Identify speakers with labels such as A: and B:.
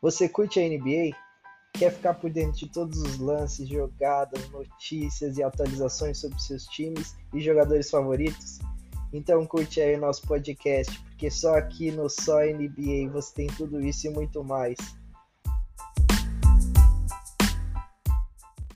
A: Você curte a NBA? Quer ficar por dentro de todos os lances, jogadas, notícias e atualizações sobre seus times e jogadores favoritos? Então curte aí o nosso podcast, porque só aqui no Só NBA você tem tudo isso e muito mais.